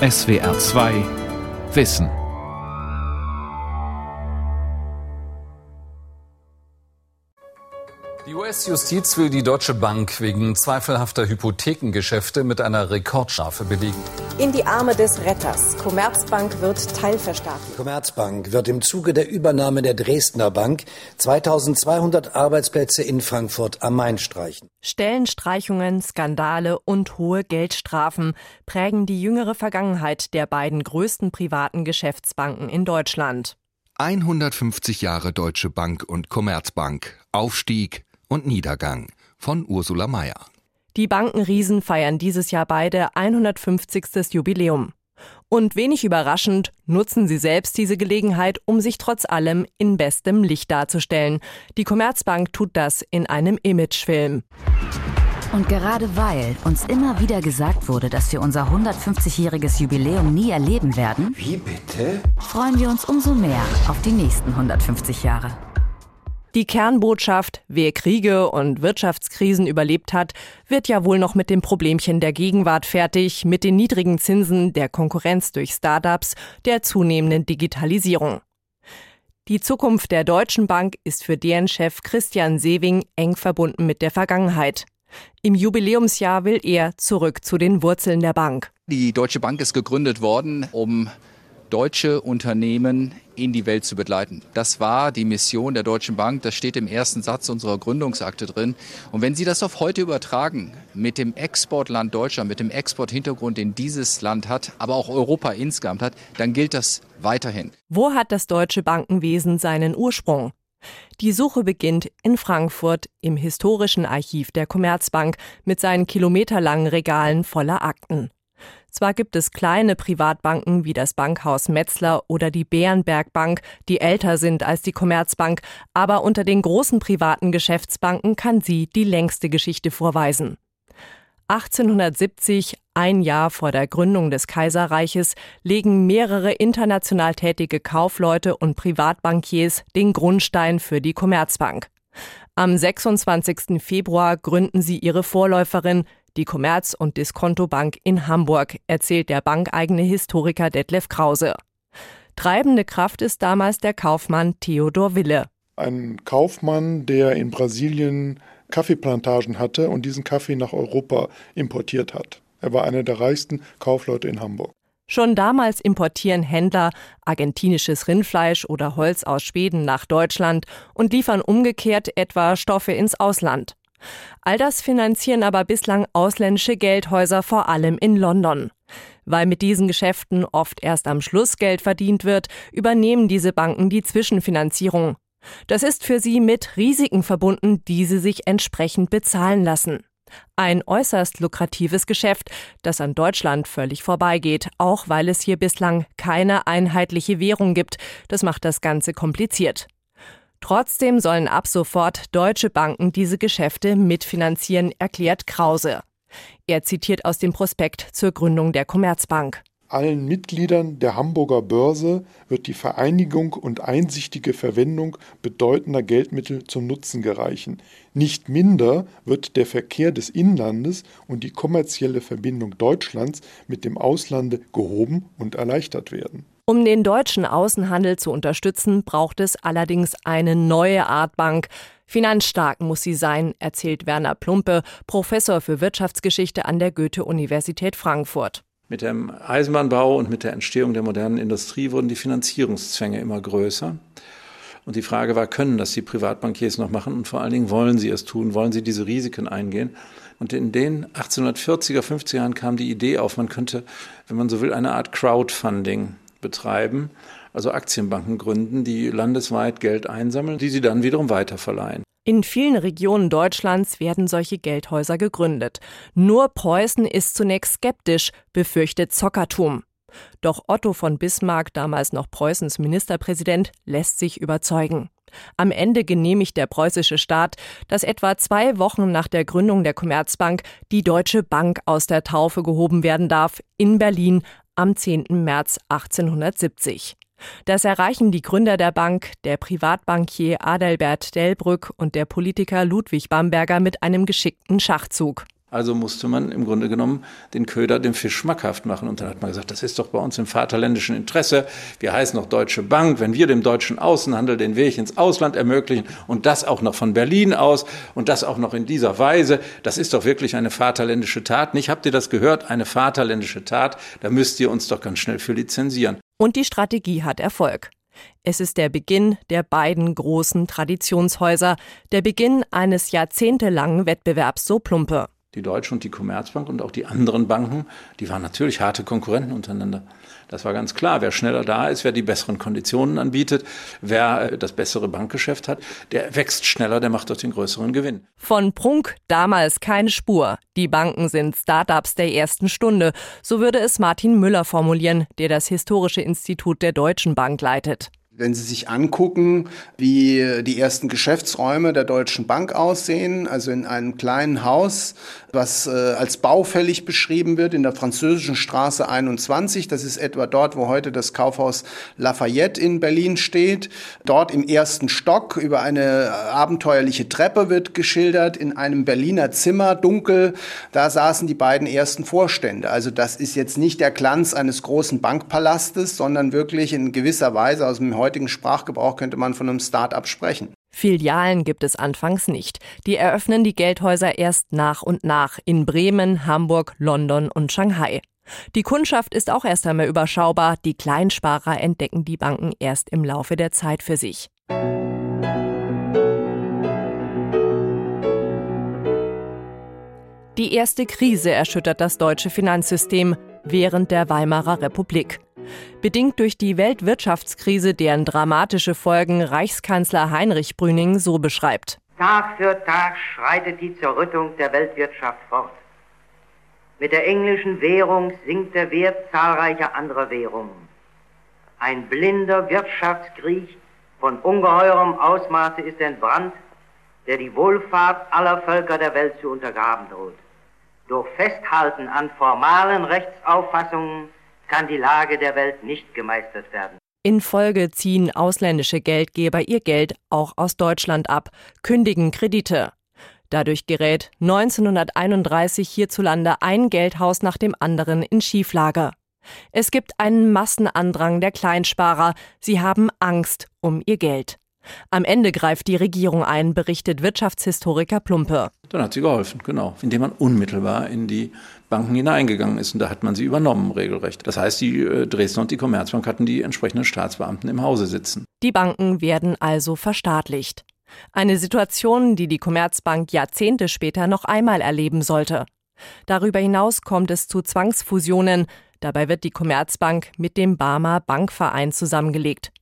SWR 2 Wissen. US-Justiz will die Deutsche Bank wegen zweifelhafter Hypothekengeschäfte mit einer Rekordstrafe belegen. In die Arme des Retters. Commerzbank wird teilverstaatlicht. Die Commerzbank wird im Zuge der Übernahme der Dresdner Bank 2200 Arbeitsplätze in Frankfurt am Main streichen. Stellenstreichungen, Skandale und hohe Geldstrafen prägen die jüngere Vergangenheit der beiden größten privaten Geschäftsbanken in Deutschland. 150 Jahre Deutsche Bank und Commerzbank. Aufstieg, und Niedergang von Ursula Mayer. Die Bankenriesen feiern dieses Jahr beide 150. Jubiläum. Und wenig überraschend nutzen sie selbst diese Gelegenheit, um sich trotz allem in bestem Licht darzustellen. Die Commerzbank tut das in einem Imagefilm. Und gerade weil uns immer wieder gesagt wurde, dass wir unser 150-jähriges Jubiläum nie erleben werden, wie bitte? Freuen wir uns umso mehr auf die nächsten 150 Jahre. Die Kernbotschaft, wer Kriege und Wirtschaftskrisen überlebt hat, wird ja wohl noch mit dem Problemchen der Gegenwart fertig, mit den niedrigen Zinsen, der Konkurrenz durch Startups, der zunehmenden Digitalisierung. Die Zukunft der Deutschen Bank ist für deren Chef Christian Sewing eng verbunden mit der Vergangenheit. Im Jubiläumsjahr will er zurück zu den Wurzeln der Bank. Die Deutsche Bank ist gegründet worden, um deutsche Unternehmen in die Welt zu begleiten. Das war die Mission der Deutschen Bank. Das steht im ersten Satz unserer Gründungsakte drin. Und wenn Sie das auf heute übertragen, mit dem Exportland Deutschland, mit dem Exporthintergrund, den dieses Land hat, aber auch Europa insgesamt hat, dann gilt das weiterhin. Wo hat das deutsche Bankenwesen seinen Ursprung? Die Suche beginnt in Frankfurt im historischen Archiv der Commerzbank mit seinen kilometerlangen Regalen voller Akten. Zwar gibt es kleine Privatbanken wie das Bankhaus Metzler oder die Bärenberg Bank, die älter sind als die Commerzbank, aber unter den großen privaten Geschäftsbanken kann sie die längste Geschichte vorweisen. 1870, ein Jahr vor der Gründung des Kaiserreiches, legen mehrere international tätige Kaufleute und Privatbankiers den Grundstein für die Commerzbank. Am 26. Februar gründen sie ihre Vorläuferin, die Commerz- und Diskontobank in Hamburg, erzählt der bankeigene Historiker Detlef Krause. Treibende Kraft ist damals der Kaufmann Theodor Wille. Ein Kaufmann, der in Brasilien Kaffeeplantagen hatte und diesen Kaffee nach Europa importiert hat. Er war einer der reichsten Kaufleute in Hamburg. Schon damals importieren Händler argentinisches Rindfleisch oder Holz aus Schweden nach Deutschland und liefern umgekehrt etwa Stoffe ins Ausland. All das finanzieren aber bislang ausländische Geldhäuser vor allem in London. Weil mit diesen Geschäften oft erst am Schluss Geld verdient wird, übernehmen diese Banken die Zwischenfinanzierung. Das ist für sie mit Risiken verbunden, die sie sich entsprechend bezahlen lassen. Ein äußerst lukratives Geschäft, das an Deutschland völlig vorbeigeht, auch weil es hier bislang keine einheitliche Währung gibt. Das macht das Ganze kompliziert. Trotzdem sollen ab sofort deutsche Banken diese Geschäfte mitfinanzieren, erklärt Krause. Er zitiert aus dem Prospekt zur Gründung der Commerzbank. Allen Mitgliedern der Hamburger Börse wird die Vereinigung und einsichtige Verwendung bedeutender Geldmittel zum Nutzen gereichen. Nicht minder wird der Verkehr des Inlandes und die kommerzielle Verbindung Deutschlands mit dem Auslande gehoben und erleichtert werden. Um den deutschen Außenhandel zu unterstützen, braucht es allerdings eine neue Art Bank. Finanzstark muss sie sein, erzählt Werner Plumpe, Professor für Wirtschaftsgeschichte an der Goethe-Universität Frankfurt. Mit dem Eisenbahnbau und mit der Entstehung der modernen Industrie wurden die Finanzierungszwänge immer größer. Und die Frage war, können das die Privatbankiers noch machen und vor allen Dingen wollen sie es tun, wollen sie diese Risiken eingehen? Und in den 1840er, 50er Jahren kam die Idee auf, man könnte, wenn man so will, eine Art Crowdfunding betreiben, also Aktienbanken gründen, die landesweit Geld einsammeln, die sie dann wiederum weiterverleihen. In vielen Regionen Deutschlands werden solche Geldhäuser gegründet. Nur Preußen ist zunächst skeptisch, befürchtet Zockertum. Doch Otto von Bismarck, damals noch Preußens Ministerpräsident, lässt sich überzeugen. Am Ende genehmigt der preußische Staat, dass etwa zwei Wochen nach der Gründung der Commerzbank die Deutsche Bank aus der Taufe gehoben werden darf, in Berlin am 10. März 1870. Das erreichen die Gründer der Bank, der Privatbankier Adalbert Delbrück und der Politiker Ludwig Bamberger mit einem geschickten Schachzug. Also musste man im Grunde genommen den Köder dem Fisch schmackhaft machen. Und dann hat man gesagt, das ist doch bei uns im vaterländischen Interesse. Wir heißen noch Deutsche Bank. Wenn wir dem deutschen Außenhandel den Weg ins Ausland ermöglichen und das auch noch von Berlin aus und das auch noch in dieser Weise, das ist doch wirklich eine vaterländische Tat. Nicht habt ihr das gehört? Eine vaterländische Tat. Da müsst ihr uns doch ganz schnell für lizenzieren. Und die Strategie hat Erfolg. Es ist der Beginn der beiden großen Traditionshäuser, der Beginn eines jahrzehntelangen Wettbewerbs, so Plumpe. Die Deutsche und die Commerzbank und auch die anderen Banken, die waren natürlich harte Konkurrenten untereinander. Das war ganz klar. Wer schneller da ist, wer die besseren Konditionen anbietet, wer äh, das bessere Bankgeschäft hat, der wächst schneller, der macht doch den größeren Gewinn. Von Prunk damals keine Spur. Die Banken sind Startups der ersten Stunde. So würde es Martin Müller formulieren, der das Historische Institut der Deutschen Bank leitet. Wenn Sie sich angucken, wie die ersten Geschäftsräume der Deutschen Bank aussehen, also in einem kleinen Haus, was äh, als baufällig beschrieben wird, in der französischen Straße 21, das ist etwa dort, wo heute das Kaufhaus Lafayette in Berlin steht. Dort im ersten Stock über eine abenteuerliche Treppe wird geschildert, in einem Berliner Zimmer, dunkel, da saßen die beiden ersten Vorstände. Also das ist jetzt nicht der Glanz eines großen Bankpalastes, sondern wirklich in gewisser Weise aus dem heutigen Sprachgebrauch könnte man von einem Start-up sprechen. Filialen gibt es anfangs nicht. Die eröffnen die Geldhäuser erst nach und nach in Bremen, Hamburg, London und Shanghai. Die Kundschaft ist auch erst einmal überschaubar. Die Kleinsparer entdecken die Banken erst im Laufe der Zeit für sich. Die erste Krise erschüttert das deutsche Finanzsystem während der Weimarer Republik. Bedingt durch die Weltwirtschaftskrise, deren dramatische Folgen Reichskanzler Heinrich Brüning so beschreibt. Tag für Tag schreitet die Zerrüttung der Weltwirtschaft fort. Mit der englischen Währung sinkt der Wert zahlreicher anderer Währungen. Ein blinder Wirtschaftskrieg von ungeheurem Ausmaße ist entbrannt, der die Wohlfahrt aller Völker der Welt zu untergraben droht. Durch Festhalten an formalen Rechtsauffassungen kann die Lage der Welt nicht gemeistert werden. In Folge ziehen ausländische Geldgeber ihr Geld auch aus Deutschland ab, kündigen Kredite. Dadurch gerät 1931 hierzulande ein Geldhaus nach dem anderen in Schieflage. Es gibt einen Massenandrang der Kleinsparer. Sie haben Angst um ihr Geld. Am Ende greift die Regierung ein, berichtet Wirtschaftshistoriker Plumpe. Dann hat sie geholfen, genau, indem man unmittelbar in die Banken hineingegangen ist und da hat man sie übernommen, regelrecht. Das heißt, die äh, Dresdner und die Commerzbank hatten die entsprechenden Staatsbeamten im Hause sitzen. Die Banken werden also verstaatlicht. Eine Situation, die die Commerzbank Jahrzehnte später noch einmal erleben sollte. Darüber hinaus kommt es zu Zwangsfusionen. Dabei wird die Commerzbank mit dem Barmer Bankverein zusammengelegt.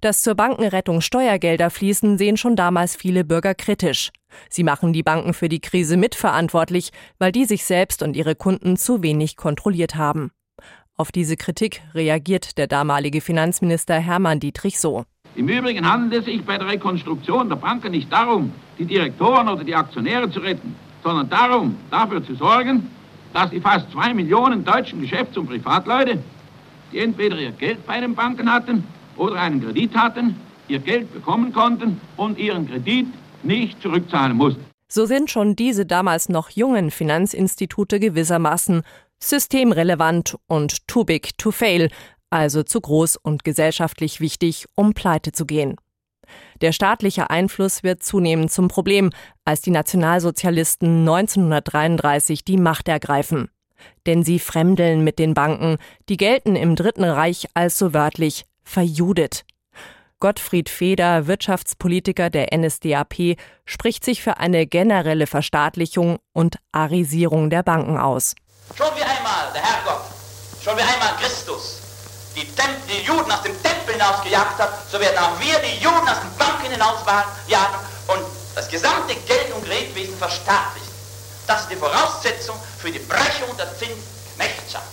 Dass zur Bankenrettung Steuergelder fließen, sehen schon damals viele Bürger kritisch. Sie machen die Banken für die Krise mitverantwortlich, weil die sich selbst und ihre Kunden zu wenig kontrolliert haben. Auf diese Kritik reagiert der damalige Finanzminister Hermann Dietrich so. Im Übrigen handelt es sich bei der Rekonstruktion der Banken nicht darum, die Direktoren oder die Aktionäre zu retten, sondern darum, dafür zu sorgen, dass die fast zwei Millionen deutschen Geschäfts- und Privatleute, die entweder ihr Geld bei den Banken hatten oder einen Kredit hatten, ihr Geld bekommen konnten und ihren Kredit nicht zurückzahlen mussten. So sind schon diese damals noch jungen Finanzinstitute gewissermaßen systemrelevant und too big to fail, also zu groß und gesellschaftlich wichtig, um pleite zu gehen. Der staatliche Einfluss wird zunehmend zum Problem, als die Nationalsozialisten 1933 die Macht ergreifen. Denn sie fremdeln mit den Banken, die gelten im Dritten Reich als so wörtlich verjudet. Gottfried Feder, Wirtschaftspolitiker der NSDAP, spricht sich für eine generelle Verstaatlichung und Arisierung der Banken aus. Schon wie einmal der Herrgott, schon wie einmal Christus die, Temp die Juden aus dem Tempel hinausgejagt hat, so werden auch wir die Juden aus den Banken hinausjagen und das gesamte Geld- und Kreditwesen verstaatlichen. Das ist die Voraussetzung für die Brechung der Zinsknechtschaft.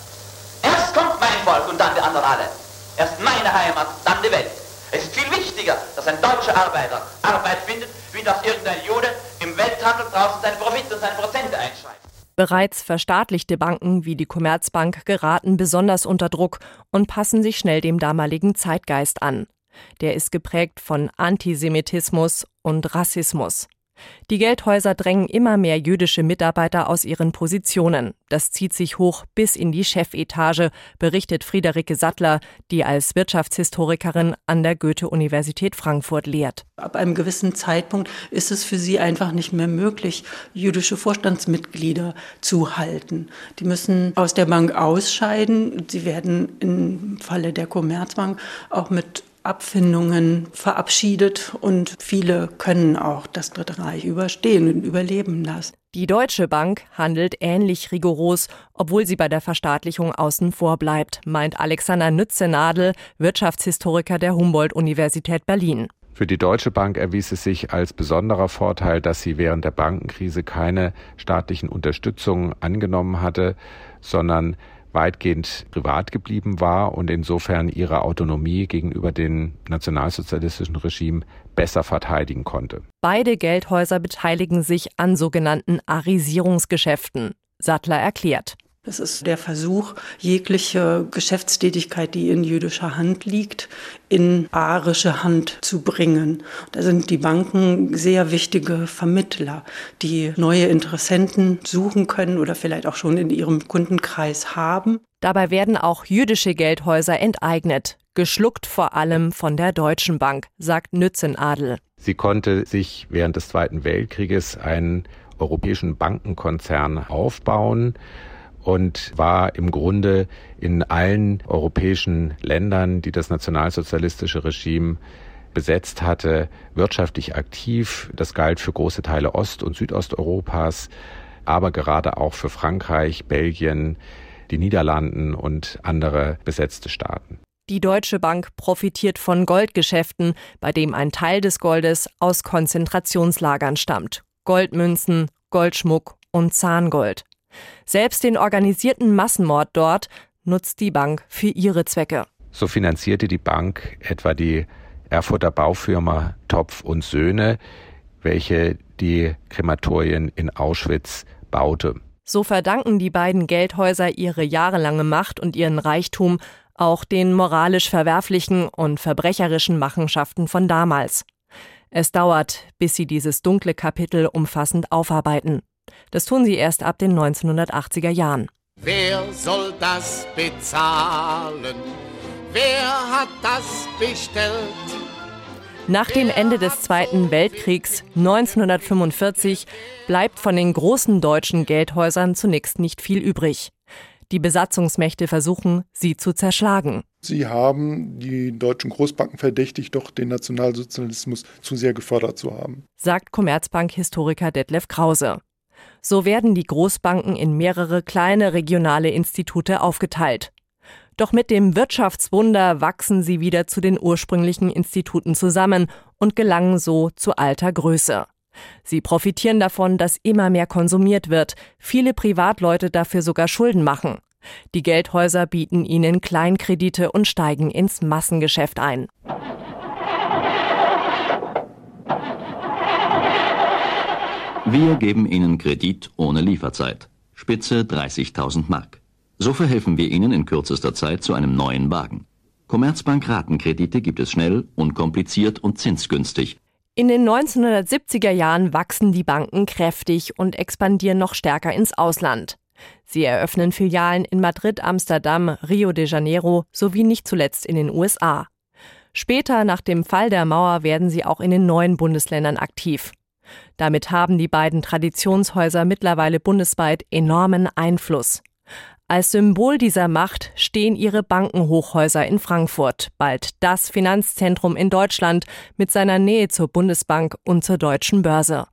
Erst kommt mein Volk und dann die anderen alle. Erst meine Heimat, dann die Welt. Es ist viel wichtiger, dass ein deutscher Arbeiter Arbeit findet, wie dass irgendein Jude im Welthandel draußen seine Profite und seine Prozente einschreibt. Bereits verstaatlichte Banken wie die Commerzbank geraten besonders unter Druck und passen sich schnell dem damaligen Zeitgeist an. Der ist geprägt von Antisemitismus und Rassismus. Die Geldhäuser drängen immer mehr jüdische Mitarbeiter aus ihren Positionen. Das zieht sich hoch bis in die Chefetage, berichtet Friederike Sattler, die als Wirtschaftshistorikerin an der Goethe-Universität Frankfurt lehrt. Ab einem gewissen Zeitpunkt ist es für sie einfach nicht mehr möglich, jüdische Vorstandsmitglieder zu halten. Die müssen aus der Bank ausscheiden. Sie werden im Falle der Commerzbank auch mit Abfindungen verabschiedet und viele können auch das Dritte Reich überstehen und überleben lassen. Die Deutsche Bank handelt ähnlich rigoros, obwohl sie bei der Verstaatlichung außen vor bleibt, meint Alexander Nützenadel, Wirtschaftshistoriker der Humboldt-Universität Berlin. Für die Deutsche Bank erwies es sich als besonderer Vorteil, dass sie während der Bankenkrise keine staatlichen Unterstützungen angenommen hatte, sondern weitgehend privat geblieben war und insofern ihre Autonomie gegenüber dem nationalsozialistischen Regime besser verteidigen konnte. Beide Geldhäuser beteiligen sich an sogenannten Arisierungsgeschäften. Sattler erklärt. Es ist der Versuch, jegliche Geschäftstätigkeit, die in jüdischer Hand liegt, in arische Hand zu bringen. Da sind die Banken sehr wichtige Vermittler, die neue Interessenten suchen können oder vielleicht auch schon in ihrem Kundenkreis haben. Dabei werden auch jüdische Geldhäuser enteignet, geschluckt vor allem von der Deutschen Bank, sagt Nützenadel. Sie konnte sich während des Zweiten Weltkrieges einen europäischen Bankenkonzern aufbauen und war im Grunde in allen europäischen Ländern, die das nationalsozialistische Regime besetzt hatte, wirtschaftlich aktiv. Das galt für große Teile Ost- und Südosteuropas, aber gerade auch für Frankreich, Belgien, die Niederlanden und andere besetzte Staaten. Die Deutsche Bank profitiert von Goldgeschäften, bei dem ein Teil des Goldes aus Konzentrationslagern stammt. Goldmünzen, Goldschmuck und Zahngold. Selbst den organisierten Massenmord dort nutzt die Bank für ihre Zwecke. So finanzierte die Bank etwa die Erfurter Baufirma Topf und Söhne, welche die Krematorien in Auschwitz baute. So verdanken die beiden Geldhäuser ihre jahrelange Macht und ihren Reichtum auch den moralisch verwerflichen und verbrecherischen Machenschaften von damals. Es dauert, bis sie dieses dunkle Kapitel umfassend aufarbeiten. Das tun sie erst ab den 1980er Jahren. Wer soll das bezahlen? Wer hat das bestellt? Nach dem Ende des Zweiten Weltkriegs 1945 bleibt von den großen deutschen Geldhäusern zunächst nicht viel übrig. Die Besatzungsmächte versuchen, sie zu zerschlagen. Sie haben die deutschen Großbanken verdächtigt, doch den Nationalsozialismus zu sehr gefördert zu haben. Sagt Commerzbank-Historiker Detlef Krause. So werden die Großbanken in mehrere kleine regionale Institute aufgeteilt. Doch mit dem Wirtschaftswunder wachsen sie wieder zu den ursprünglichen Instituten zusammen und gelangen so zu alter Größe. Sie profitieren davon, dass immer mehr konsumiert wird, viele Privatleute dafür sogar Schulden machen. Die Geldhäuser bieten ihnen Kleinkredite und steigen ins Massengeschäft ein. Wir geben Ihnen Kredit ohne Lieferzeit. Spitze 30.000 Mark. So verhelfen wir Ihnen in kürzester Zeit zu einem neuen Wagen. Commerzbank Ratenkredite gibt es schnell, unkompliziert und zinsgünstig. In den 1970er Jahren wachsen die Banken kräftig und expandieren noch stärker ins Ausland. Sie eröffnen Filialen in Madrid, Amsterdam, Rio de Janeiro sowie nicht zuletzt in den USA. Später, nach dem Fall der Mauer, werden sie auch in den neuen Bundesländern aktiv. Damit haben die beiden Traditionshäuser mittlerweile bundesweit enormen Einfluss. Als Symbol dieser Macht stehen ihre Bankenhochhäuser in Frankfurt, bald das Finanzzentrum in Deutschland mit seiner Nähe zur Bundesbank und zur deutschen Börse.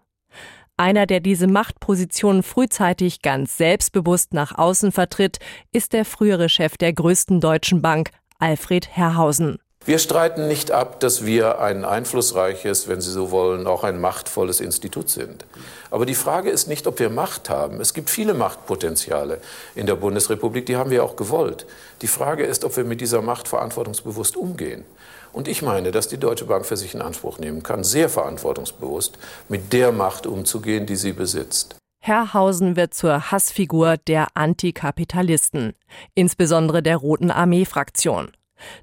Einer, der diese Machtposition frühzeitig ganz selbstbewusst nach außen vertritt, ist der frühere Chef der größten deutschen Bank, Alfred Herrhausen. Wir streiten nicht ab, dass wir ein einflussreiches, wenn Sie so wollen, auch ein machtvolles Institut sind. Aber die Frage ist nicht, ob wir Macht haben. Es gibt viele Machtpotenziale in der Bundesrepublik, die haben wir auch gewollt. Die Frage ist, ob wir mit dieser Macht verantwortungsbewusst umgehen. Und ich meine, dass die Deutsche Bank für sich in Anspruch nehmen kann, sehr verantwortungsbewusst mit der Macht umzugehen, die sie besitzt. Herrhausen wird zur Hassfigur der Antikapitalisten, insbesondere der Roten Armee-Fraktion.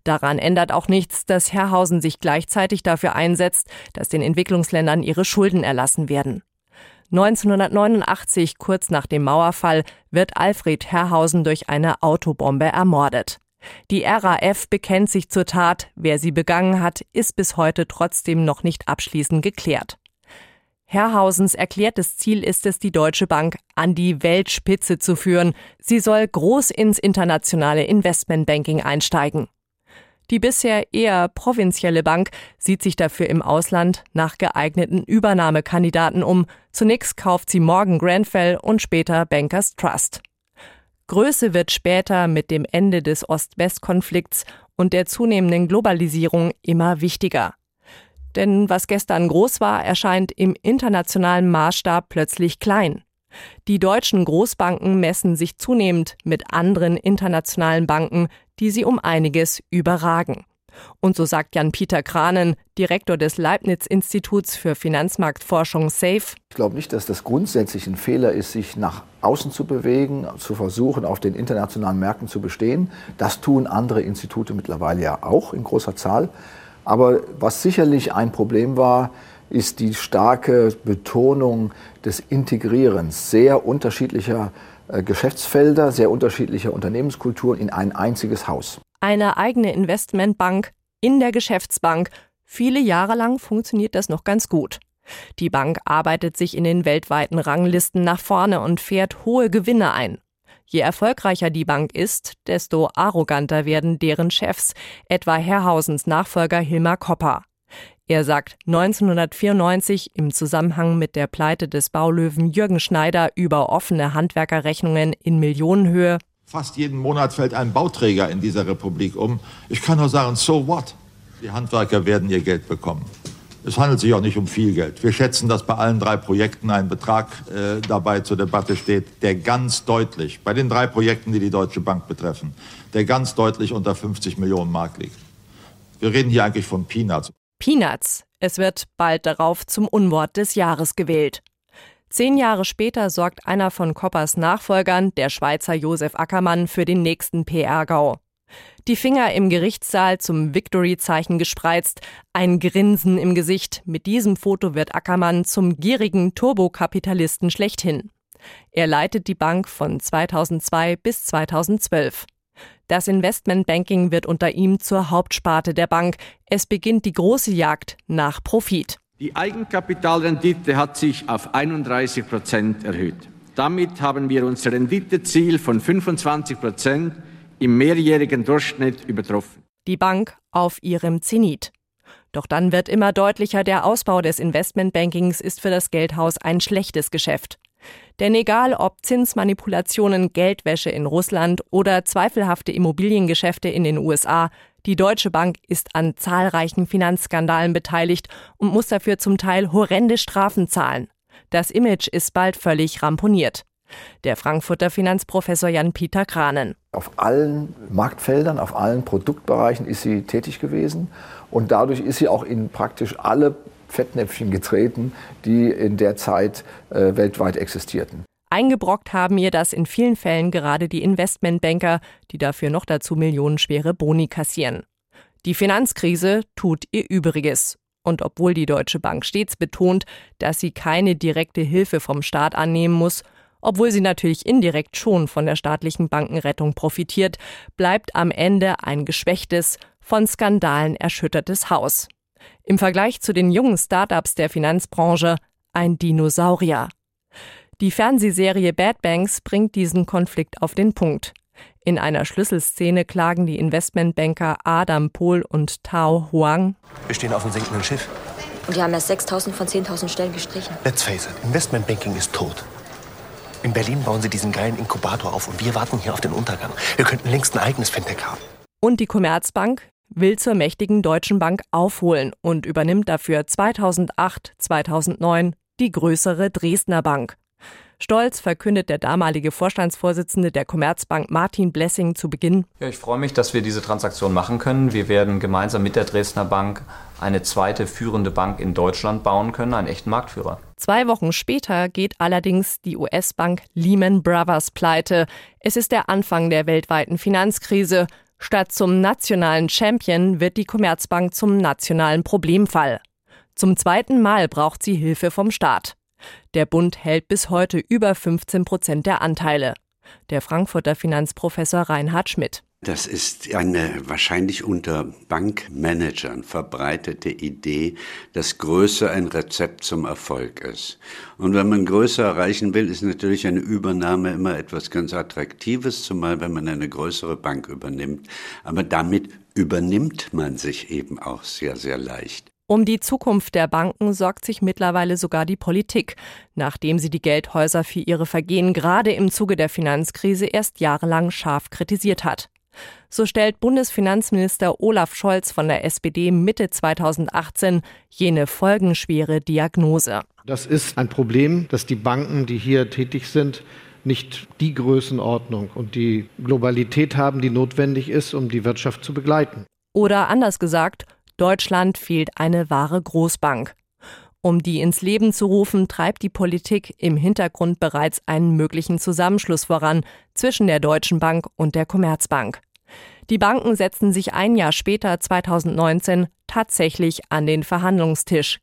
Daran ändert auch nichts, dass Herrhausen sich gleichzeitig dafür einsetzt, dass den Entwicklungsländern ihre Schulden erlassen werden. 1989, kurz nach dem Mauerfall, wird Alfred Herrhausen durch eine Autobombe ermordet. Die RAF bekennt sich zur Tat, wer sie begangen hat, ist bis heute trotzdem noch nicht abschließend geklärt. Herrhausens erklärtes Ziel ist es, die Deutsche Bank an die Weltspitze zu führen. Sie soll groß ins internationale Investmentbanking einsteigen. Die bisher eher provinzielle Bank sieht sich dafür im Ausland nach geeigneten Übernahmekandidaten um. Zunächst kauft sie Morgan Grenfell und später Bankers Trust. Größe wird später mit dem Ende des Ost-West-Konflikts und der zunehmenden Globalisierung immer wichtiger. Denn was gestern groß war, erscheint im internationalen Maßstab plötzlich klein. Die deutschen Großbanken messen sich zunehmend mit anderen internationalen Banken, die sie um einiges überragen. Und so sagt Jan-Peter Kranen, Direktor des Leibniz-Instituts für Finanzmarktforschung SAFE. Ich glaube nicht, dass das grundsätzlich ein Fehler ist, sich nach außen zu bewegen, zu versuchen, auf den internationalen Märkten zu bestehen. Das tun andere Institute mittlerweile ja auch in großer Zahl. Aber was sicherlich ein Problem war, ist die starke Betonung des Integrierens sehr unterschiedlicher Geschäftsfelder, sehr unterschiedlicher Unternehmenskulturen in ein einziges Haus. Eine eigene Investmentbank in der Geschäftsbank. Viele Jahre lang funktioniert das noch ganz gut. Die Bank arbeitet sich in den weltweiten Ranglisten nach vorne und fährt hohe Gewinne ein. Je erfolgreicher die Bank ist, desto arroganter werden deren Chefs, etwa Herrhausens Nachfolger Hilmar Kopper. Er sagt 1994 im Zusammenhang mit der Pleite des Baulöwen Jürgen Schneider über offene Handwerkerrechnungen in Millionenhöhe. Fast jeden Monat fällt ein Bauträger in dieser Republik um. Ich kann nur sagen, so what? Die Handwerker werden ihr Geld bekommen. Es handelt sich auch nicht um viel Geld. Wir schätzen, dass bei allen drei Projekten ein Betrag äh, dabei zur Debatte steht, der ganz deutlich, bei den drei Projekten, die die Deutsche Bank betreffen, der ganz deutlich unter 50 Millionen Mark liegt. Wir reden hier eigentlich von Peanuts. Peanuts. Es wird bald darauf zum Unwort des Jahres gewählt. Zehn Jahre später sorgt einer von Koppers Nachfolgern, der Schweizer Josef Ackermann, für den nächsten PR-Gau. Die Finger im Gerichtssaal zum Victory-Zeichen gespreizt, ein Grinsen im Gesicht. Mit diesem Foto wird Ackermann zum gierigen Turbokapitalisten schlechthin. Er leitet die Bank von 2002 bis 2012. Das Investmentbanking wird unter ihm zur Hauptsparte der Bank. Es beginnt die große Jagd nach Profit. Die Eigenkapitalrendite hat sich auf 31 Prozent erhöht. Damit haben wir unser Renditeziel von 25 Prozent im mehrjährigen Durchschnitt übertroffen. Die Bank auf ihrem Zenit. Doch dann wird immer deutlicher, der Ausbau des Investmentbankings ist für das Geldhaus ein schlechtes Geschäft. Denn egal ob Zinsmanipulationen, Geldwäsche in Russland oder zweifelhafte Immobiliengeschäfte in den USA, die Deutsche Bank ist an zahlreichen Finanzskandalen beteiligt und muss dafür zum Teil horrende Strafen zahlen. Das Image ist bald völlig ramponiert. Der Frankfurter Finanzprofessor Jan-Peter Kranen. Auf allen Marktfeldern, auf allen Produktbereichen ist sie tätig gewesen und dadurch ist sie auch in praktisch alle Fettnäpfchen getreten, die in der Zeit äh, weltweit existierten. Eingebrockt haben ihr das in vielen Fällen gerade die Investmentbanker, die dafür noch dazu millionenschwere Boni kassieren. Die Finanzkrise tut ihr Übriges. Und obwohl die Deutsche Bank stets betont, dass sie keine direkte Hilfe vom Staat annehmen muss, obwohl sie natürlich indirekt schon von der staatlichen Bankenrettung profitiert, bleibt am Ende ein geschwächtes, von Skandalen erschüttertes Haus. Im Vergleich zu den jungen Startups der Finanzbranche ein Dinosaurier. Die Fernsehserie Bad Banks bringt diesen Konflikt auf den Punkt. In einer Schlüsselszene klagen die Investmentbanker Adam Pohl und Tao Huang. Wir stehen auf einem sinkenden Schiff. Und die haben erst 6000 von 10.000 Stellen gestrichen. Let's face it, Investmentbanking ist tot. In Berlin bauen sie diesen geilen Inkubator auf und wir warten hier auf den Untergang. Wir könnten längst ein eigenes Fintech haben. Und die Commerzbank will zur mächtigen Deutschen Bank aufholen und übernimmt dafür 2008, 2009 die größere Dresdner Bank. Stolz verkündet der damalige Vorstandsvorsitzende der Commerzbank Martin Blessing zu Beginn. Ja, ich freue mich, dass wir diese Transaktion machen können. Wir werden gemeinsam mit der Dresdner Bank eine zweite führende Bank in Deutschland bauen können, einen echten Marktführer. Zwei Wochen später geht allerdings die US-Bank Lehman Brothers pleite. Es ist der Anfang der weltweiten Finanzkrise. Statt zum nationalen Champion wird die Commerzbank zum nationalen Problemfall. Zum zweiten Mal braucht sie Hilfe vom Staat. Der Bund hält bis heute über 15 Prozent der Anteile. Der Frankfurter Finanzprofessor Reinhard Schmidt. Das ist eine wahrscheinlich unter Bankmanagern verbreitete Idee, dass Größe ein Rezept zum Erfolg ist. Und wenn man Größe erreichen will, ist natürlich eine Übernahme immer etwas ganz Attraktives, zumal wenn man eine größere Bank übernimmt. Aber damit übernimmt man sich eben auch sehr, sehr leicht. Um die Zukunft der Banken sorgt sich mittlerweile sogar die Politik, nachdem sie die Geldhäuser für ihre Vergehen gerade im Zuge der Finanzkrise erst jahrelang scharf kritisiert hat. So stellt Bundesfinanzminister Olaf Scholz von der SPD Mitte 2018 jene folgenschwere Diagnose. Das ist ein Problem, dass die Banken, die hier tätig sind, nicht die Größenordnung und die Globalität haben, die notwendig ist, um die Wirtschaft zu begleiten. Oder anders gesagt, Deutschland fehlt eine wahre Großbank. Um die ins Leben zu rufen, treibt die Politik im Hintergrund bereits einen möglichen Zusammenschluss voran zwischen der Deutschen Bank und der Commerzbank. Die Banken setzten sich ein Jahr später, 2019, tatsächlich an den Verhandlungstisch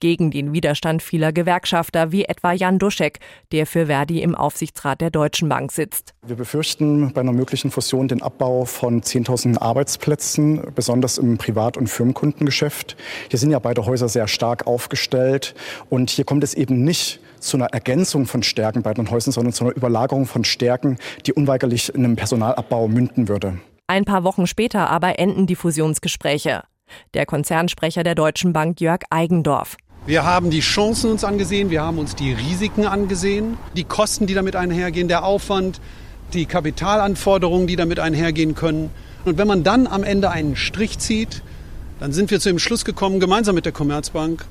gegen den Widerstand vieler Gewerkschafter wie etwa Jan Duschek, der für Verdi im Aufsichtsrat der Deutschen Bank sitzt. Wir befürchten bei einer möglichen Fusion den Abbau von 10.000 Arbeitsplätzen, besonders im Privat- und Firmenkundengeschäft. Hier sind ja beide Häuser sehr stark aufgestellt und hier kommt es eben nicht zu einer Ergänzung von Stärken bei den Häusern, sondern zu einer Überlagerung von Stärken, die unweigerlich in einem Personalabbau münden würde. Ein paar Wochen später aber enden die Fusionsgespräche. Der Konzernsprecher der Deutschen Bank Jörg Eigendorf. Wir haben die Chancen uns angesehen, wir haben uns die Risiken angesehen, die Kosten, die damit einhergehen, der Aufwand, die Kapitalanforderungen, die damit einhergehen können. Und wenn man dann am Ende einen Strich zieht, dann sind wir zu dem Schluss gekommen, gemeinsam mit der Commerzbank,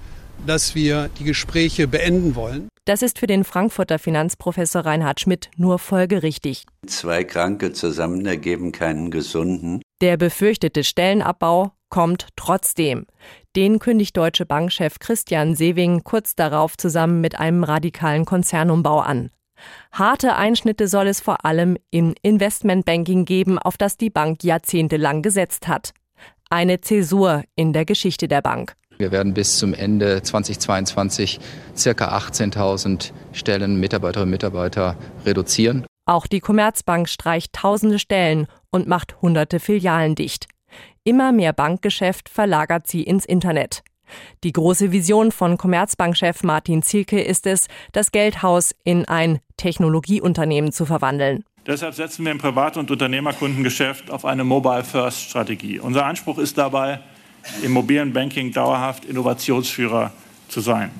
dass wir die Gespräche beenden wollen. Das ist für den Frankfurter Finanzprofessor Reinhard Schmidt nur folgerichtig. Zwei Kranke zusammen ergeben keinen gesunden. Der befürchtete Stellenabbau kommt trotzdem. Den kündigt Deutsche Bankchef Christian Sewing kurz darauf zusammen mit einem radikalen Konzernumbau an. Harte Einschnitte soll es vor allem im Investmentbanking geben, auf das die Bank jahrzehntelang gesetzt hat. Eine Zäsur in der Geschichte der Bank. Wir werden bis zum Ende 2022 circa 18.000 Stellen Mitarbeiterinnen und Mitarbeiter reduzieren. Auch die Commerzbank streicht tausende Stellen und macht hunderte Filialen dicht. Immer mehr Bankgeschäft verlagert sie ins Internet. Die große Vision von Commerzbankchef Martin Zielke ist es, das Geldhaus in ein Technologieunternehmen zu verwandeln. Deshalb setzen wir im Privat- und Unternehmerkundengeschäft auf eine Mobile-First-Strategie. Unser Anspruch ist dabei, im mobilen Banking dauerhaft Innovationsführer zu sein.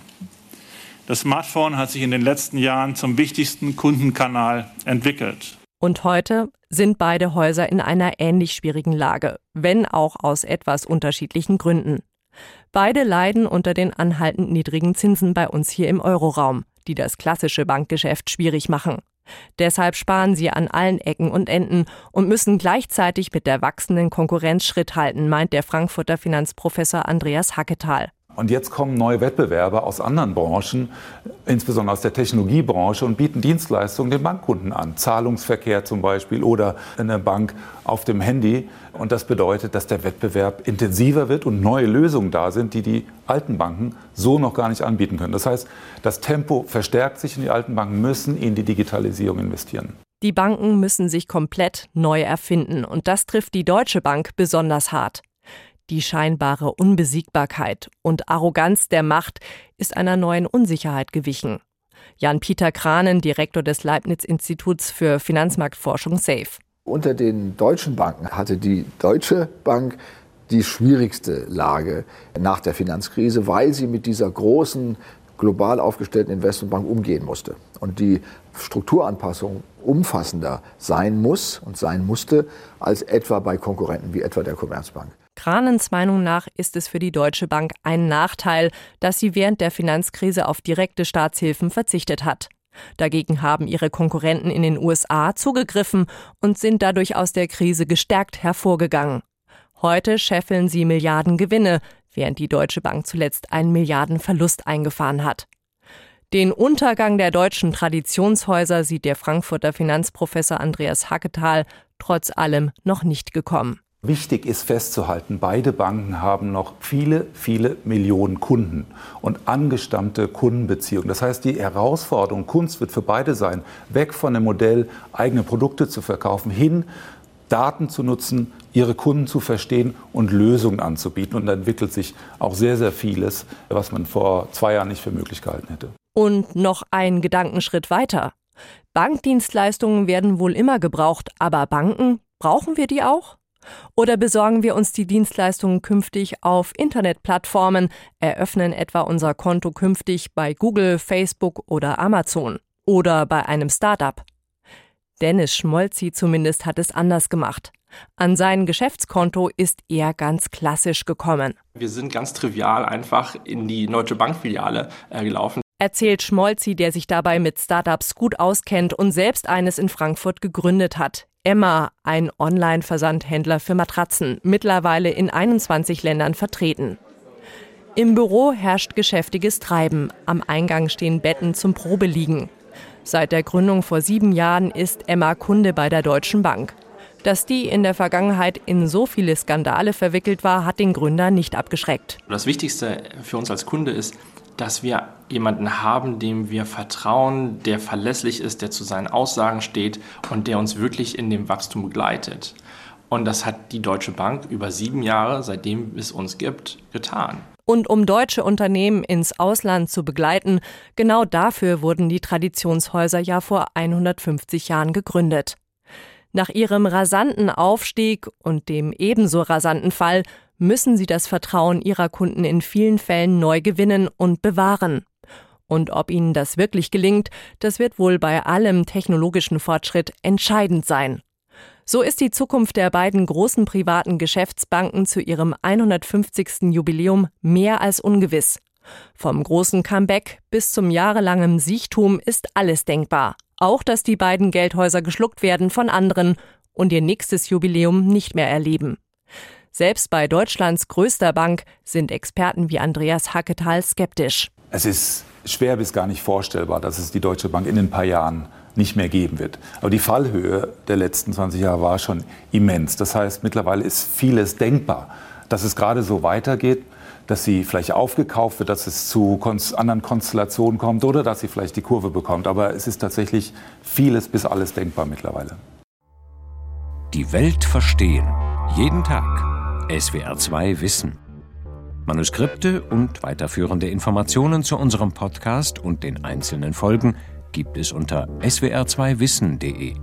Das Smartphone hat sich in den letzten Jahren zum wichtigsten Kundenkanal entwickelt. Und heute sind beide Häuser in einer ähnlich schwierigen Lage, wenn auch aus etwas unterschiedlichen Gründen. Beide leiden unter den anhaltend niedrigen Zinsen bei uns hier im Euroraum, die das klassische Bankgeschäft schwierig machen. Deshalb sparen sie an allen Ecken und Enden und müssen gleichzeitig mit der wachsenden Konkurrenz Schritt halten, meint der Frankfurter Finanzprofessor Andreas Hacketal. Und jetzt kommen neue Wettbewerber aus anderen Branchen, insbesondere aus der Technologiebranche, und bieten Dienstleistungen den Bankkunden an. Zahlungsverkehr zum Beispiel oder eine Bank auf dem Handy. Und das bedeutet, dass der Wettbewerb intensiver wird und neue Lösungen da sind, die die alten Banken so noch gar nicht anbieten können. Das heißt, das Tempo verstärkt sich und die alten Banken müssen in die Digitalisierung investieren. Die Banken müssen sich komplett neu erfinden und das trifft die Deutsche Bank besonders hart. Die scheinbare Unbesiegbarkeit und Arroganz der Macht ist einer neuen Unsicherheit gewichen. Jan-Peter Kranen, Direktor des Leibniz-Instituts für Finanzmarktforschung SAFE. Unter den deutschen Banken hatte die Deutsche Bank die schwierigste Lage nach der Finanzkrise, weil sie mit dieser großen global aufgestellten Investmentbank umgehen musste. Und die Strukturanpassung umfassender sein muss und sein musste als etwa bei Konkurrenten wie etwa der Commerzbank. Kranens Meinung nach ist es für die Deutsche Bank ein Nachteil, dass sie während der Finanzkrise auf direkte Staatshilfen verzichtet hat. Dagegen haben ihre Konkurrenten in den USA zugegriffen und sind dadurch aus der Krise gestärkt hervorgegangen. Heute scheffeln sie Milliarden Gewinne, während die Deutsche Bank zuletzt einen Milliardenverlust eingefahren hat. Den Untergang der deutschen Traditionshäuser sieht der Frankfurter Finanzprofessor Andreas Hacketal trotz allem noch nicht gekommen. Wichtig ist festzuhalten, beide Banken haben noch viele, viele Millionen Kunden und angestammte Kundenbeziehungen. Das heißt, die Herausforderung, Kunst wird für beide sein, weg von dem Modell, eigene Produkte zu verkaufen, hin Daten zu nutzen, ihre Kunden zu verstehen und Lösungen anzubieten. Und da entwickelt sich auch sehr, sehr vieles, was man vor zwei Jahren nicht für möglich gehalten hätte. Und noch ein Gedankenschritt weiter. Bankdienstleistungen werden wohl immer gebraucht, aber Banken, brauchen wir die auch? Oder besorgen wir uns die Dienstleistungen künftig auf Internetplattformen, eröffnen etwa unser Konto künftig bei Google, Facebook oder Amazon oder bei einem Startup? Dennis Schmolzi zumindest hat es anders gemacht. An sein Geschäftskonto ist er ganz klassisch gekommen. Wir sind ganz trivial einfach in die Deutsche Bankfiliale äh, gelaufen. Erzählt Schmolzi, der sich dabei mit Startups gut auskennt und selbst eines in Frankfurt gegründet hat. Emma, ein Online-Versandhändler für Matratzen, mittlerweile in 21 Ländern vertreten. Im Büro herrscht geschäftiges Treiben. Am Eingang stehen Betten zum Probeliegen. Seit der Gründung vor sieben Jahren ist Emma Kunde bei der Deutschen Bank. Dass die in der Vergangenheit in so viele Skandale verwickelt war, hat den Gründer nicht abgeschreckt. Das Wichtigste für uns als Kunde ist, dass wir jemanden haben, dem wir vertrauen, der verlässlich ist, der zu seinen Aussagen steht und der uns wirklich in dem Wachstum begleitet. Und das hat die Deutsche Bank über sieben Jahre, seitdem es uns gibt, getan. Und um deutsche Unternehmen ins Ausland zu begleiten, genau dafür wurden die Traditionshäuser ja vor 150 Jahren gegründet. Nach ihrem rasanten Aufstieg und dem ebenso rasanten Fall müssen sie das Vertrauen ihrer Kunden in vielen Fällen neu gewinnen und bewahren. Und ob ihnen das wirklich gelingt, das wird wohl bei allem technologischen Fortschritt entscheidend sein. So ist die Zukunft der beiden großen privaten Geschäftsbanken zu ihrem 150. Jubiläum mehr als ungewiss. Vom großen Comeback bis zum jahrelangen Siechtum ist alles denkbar. Auch, dass die beiden Geldhäuser geschluckt werden von anderen und ihr nächstes Jubiläum nicht mehr erleben. Selbst bei Deutschlands größter Bank sind Experten wie Andreas Hacketal skeptisch. Es ist schwer bis gar nicht vorstellbar, dass es die Deutsche Bank in ein paar Jahren nicht mehr geben wird. Aber die Fallhöhe der letzten 20 Jahre war schon immens. Das heißt, mittlerweile ist vieles denkbar. Dass es gerade so weitergeht, dass sie vielleicht aufgekauft wird, dass es zu anderen Konstellationen kommt oder dass sie vielleicht die Kurve bekommt. Aber es ist tatsächlich vieles bis alles denkbar mittlerweile. Die Welt verstehen. Jeden Tag SWR2 Wissen. Manuskripte und weiterführende Informationen zu unserem Podcast und den einzelnen Folgen gibt es unter swr2wissen.de.